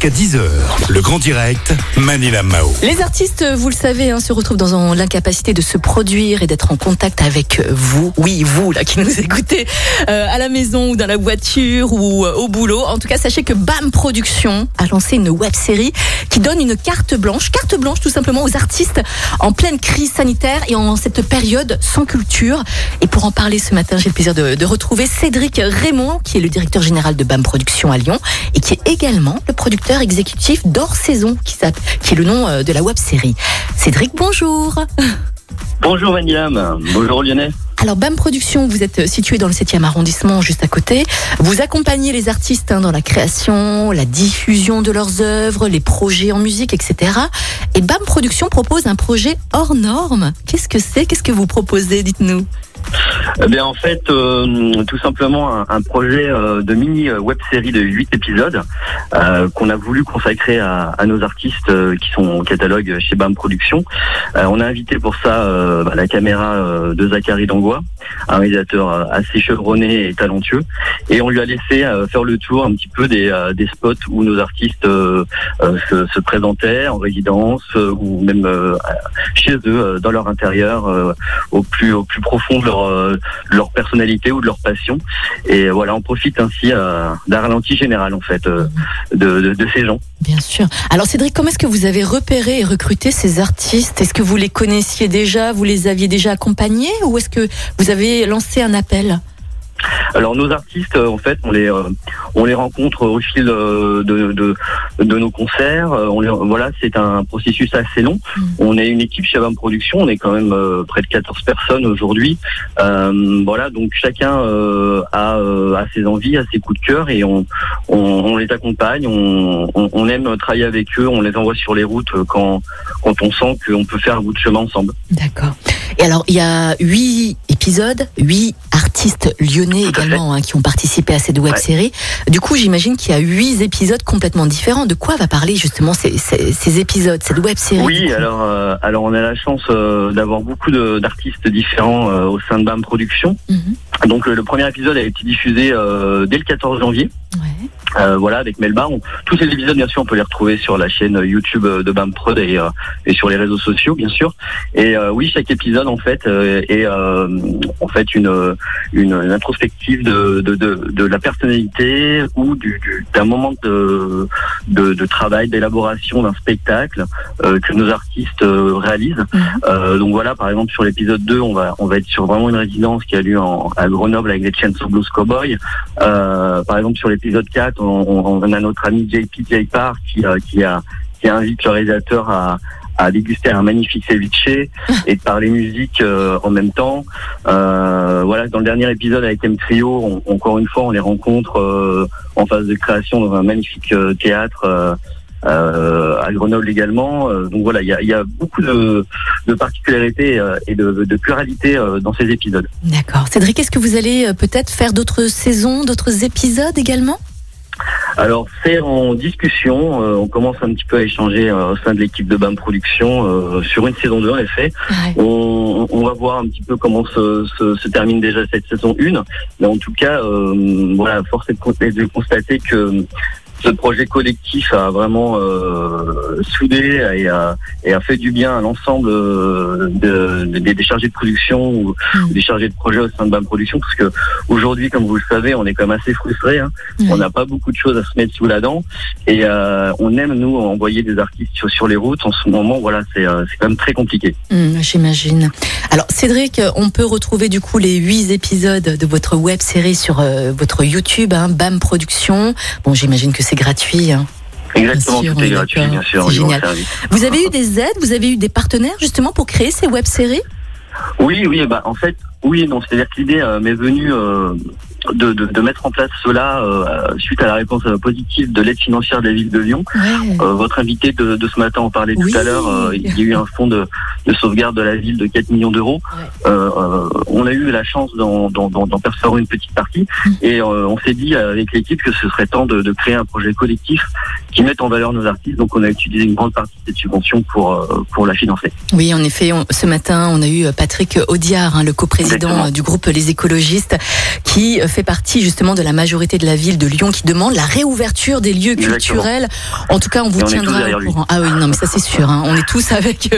Jusqu'à 10h, le grand direct, Manila Mao. Les artistes, vous le savez, hein, se retrouvent dans l'incapacité de se produire et d'être en contact avec vous. Oui, vous là qui nous écoutez euh, à la maison ou dans la voiture ou euh, au boulot. En tout cas, sachez que BAM Productions a lancé une web série qui donne une carte blanche, carte blanche tout simplement aux artistes en pleine crise sanitaire et en cette période sans culture. Et pour en parler ce matin, j'ai le plaisir de, de retrouver Cédric Raymond, qui est le directeur général de BAM Productions à Lyon et qui est également le producteur exécutif d'Hors Saison, qui, s'appelle- qui est le nom euh, de la web série. Cédric, bonjour. Bonjour Manilam, bonjour Lyonnais. Alors BAM Productions, vous êtes situé dans le 7e arrondissement, juste à côté. Vous accompagnez les artistes hein, dans la création, la diffusion de leurs œuvres, les projets en musique, etc. Et BAM Productions propose un projet hors norme. Qu'est-ce que c'est? Qu'est-ce que vous proposez? Dites-nous. Eh en fait, euh, tout simplement un, un projet euh, de mini web série de 8 épisodes euh, qu'on a voulu consacrer à, à nos artistes euh, qui sont au catalogue chez BAM Productions. Euh, on a invité pour ça euh, bah, la caméra euh, de Zachary Dangois, un réalisateur euh, assez chevronné et talentueux, et on lui a laissé euh, faire le tour un petit peu des, euh, des spots où nos artistes euh, euh, se, se présentaient en résidence euh, ou même euh, chez eux euh, dans leur intérieur euh, au plus au plus profond de leur euh, de leur personnalité ou de leur passion. Et voilà on profite ainsi euh, d'un ralenti général en fait euh, de, de, de ces gens. Bien sûr. Alors Cédric, comment est-ce que vous avez repéré et recruté ces artistes? Est-ce que vous les connaissiez déjà? Vous les aviez déjà accompagnés? Ou est-ce que vous avez lancé un appel? Alors nos artistes en fait on les euh, on les rencontre au fil euh, de, de, de nos concerts. Euh, on les, voilà c'est un processus assez long. Mm. on est une équipe chez Bam Production. On est quand même euh, près de 14 personnes aujourd'hui. Euh, voilà donc chacun euh, a, a ses envies a ses coups de cœur et on on, on les accompagne. On, on, aime travailler avec eux. On les envoie sur les routes quand quand on sent qu'on peut faire un bout de chemin ensemble. D'accord. Et alors, il y a huit épisodes, huit artistes lyonnais également hein, qui ont participé à cette web Ouais. série. Du coup, j'imagine qu'il y a huit épisodes complètement différents. De quoi va parler justement ces, ces, ces épisodes, cette web série Oui, alors, euh, alors on a la chance euh, d'avoir beaucoup d'artistes différents euh, au sein de BAM Productions. Mhm. Donc le premier épisode a été diffusé dès le 14 janvier. Ouais. Euh, voilà, avec Melba. On- tous ces épisodes, bien sûr, on peut les retrouver sur la chaîne YouTube euh, de BAM Prod et, euh, et sur les réseaux sociaux, bien sûr. Et euh, oui, chaque épisode, en fait, euh, est euh, en fait une, une, une introspective de, de, de, de la personnalité ou du, du- d'un moment de, de, de travail, d'élaboration d'un spectacle euh, que nos artistes euh, réalisent. Mhm. Euh, donc voilà, par exemple, sur l'épisode 2, on va, on va être sur vraiment une résidence qui a lieu en, à Grenoble avec les Chainsaw Blues Cowboy. Euh, par exemple, sur l'épisode 4, on, a notre ami JP Jaypar qui, euh, qui, qui invite le réalisateur à, à déguster un magnifique ceviche et de parler musique euh, en même temps. Euh, voilà, dans le dernier épisode avec M Trio, encore une fois, on les rencontre en phase de création dans un magnifique théâtre. à Grenoble également. Donc voilà, il y a, beaucoup de, de particularités et de, de pluralité dans ces épisodes. D'accord. Cédric, est-ce que vous allez peut-être faire d'autres saisons, d'autres épisodes également? Alors c'est en discussion, euh, on commence un petit peu à échanger euh, au sein de l'équipe de BAM Production euh, sur une saison 2 en effet. Ouais. On, on va voir un petit peu comment se, se, se termine déjà cette saison 1. Mais en tout cas, euh, voilà, force est de con- est de constater que ce projet collectif a vraiment euh, soudé et a, et a fait du bien à l'ensemble euh, de- de- des chargés de production ou Mm. des chargés de projet au sein de BAM Production parce que aujourd'hui, comme vous le savez, on est quand même assez frustrés. Hein. Ouais. On n'a pas beaucoup de choses à se mettre sous la dent et euh, on aime nous envoyer des artistes sur, sur les routes. En ce moment, voilà, c'est euh, quand même très compliqué. Hum, J'imagine. Alors Cédric, on peut retrouver du coup les huit épisodes de votre web série sur euh, votre YouTube, hein, BAM Productions. Bon, j'imagine que c'est gratuit. hein. Exactement, sûr, tout est gratuit, bien sûr. Génial. Vous avez eu des aides, vous avez eu des partenaires justement pour créer ces web séries? Oui, oui, bah en fait, oui, non, c'est-à-dire que l'idée euh, m'est venue euh, de, de, de mettre en place cela euh, suite à la réponse euh, positive de l'aide financière de la ville de Lyon. Ouais. Euh, votre invité de, de ce matin en parlait Oui. tout à l'heure. euh, il y a eu un fonds de, de sauvegarde de la ville de 4 millions d'euros. Ouais. On a eu la chance d'en, percevoir une petite partie Mm. et on s'est dit avec l'équipe que ce serait temps de, créer un projet collectif qui mette en valeur nos artistes. Donc on a utilisé une grande partie de cette subvention pour, pour la financer. Oui, en effet, on- ce matin, on a eu Patrick Audiard, hein, le coprésident président du groupe Les Écologistes, qui fait partie justement de la majorité de la ville de Lyon, qui demande la réouverture des lieux culturels. En tout cas, on vous tiendra au courant. Ah oui, non, mais ça c'est sûr. Hein. On est tous avec.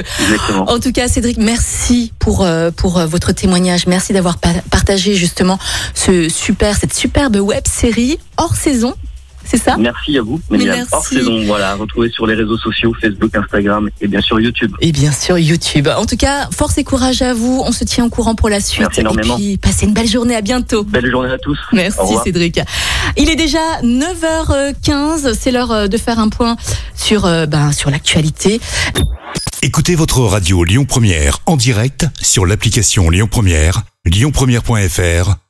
En tout cas, Cédric, merci pour pour votre témoignage. Merci d'avoir partagé justement ce super cette superbe web série hors saison c'est ça Merci à vous. Merci. Hors saison, voilà, retrouver sur les réseaux sociaux, Facebook, Instagram et bien sûr YouTube. Et bien sûr YouTube. En tout cas, force et courage à vous. On se tient au courant pour la suite. Merci énormément. Et puis, passez une belle journée. À bientôt. Belle journée à tous. Merci Cédric. Il est déjà 9h15. C'est l'heure euh, de faire un point sur, euh, ben, sur l'actualité. Écoutez votre radio Lyon Première en direct sur l'application Lyon Première, lyonpremière.fr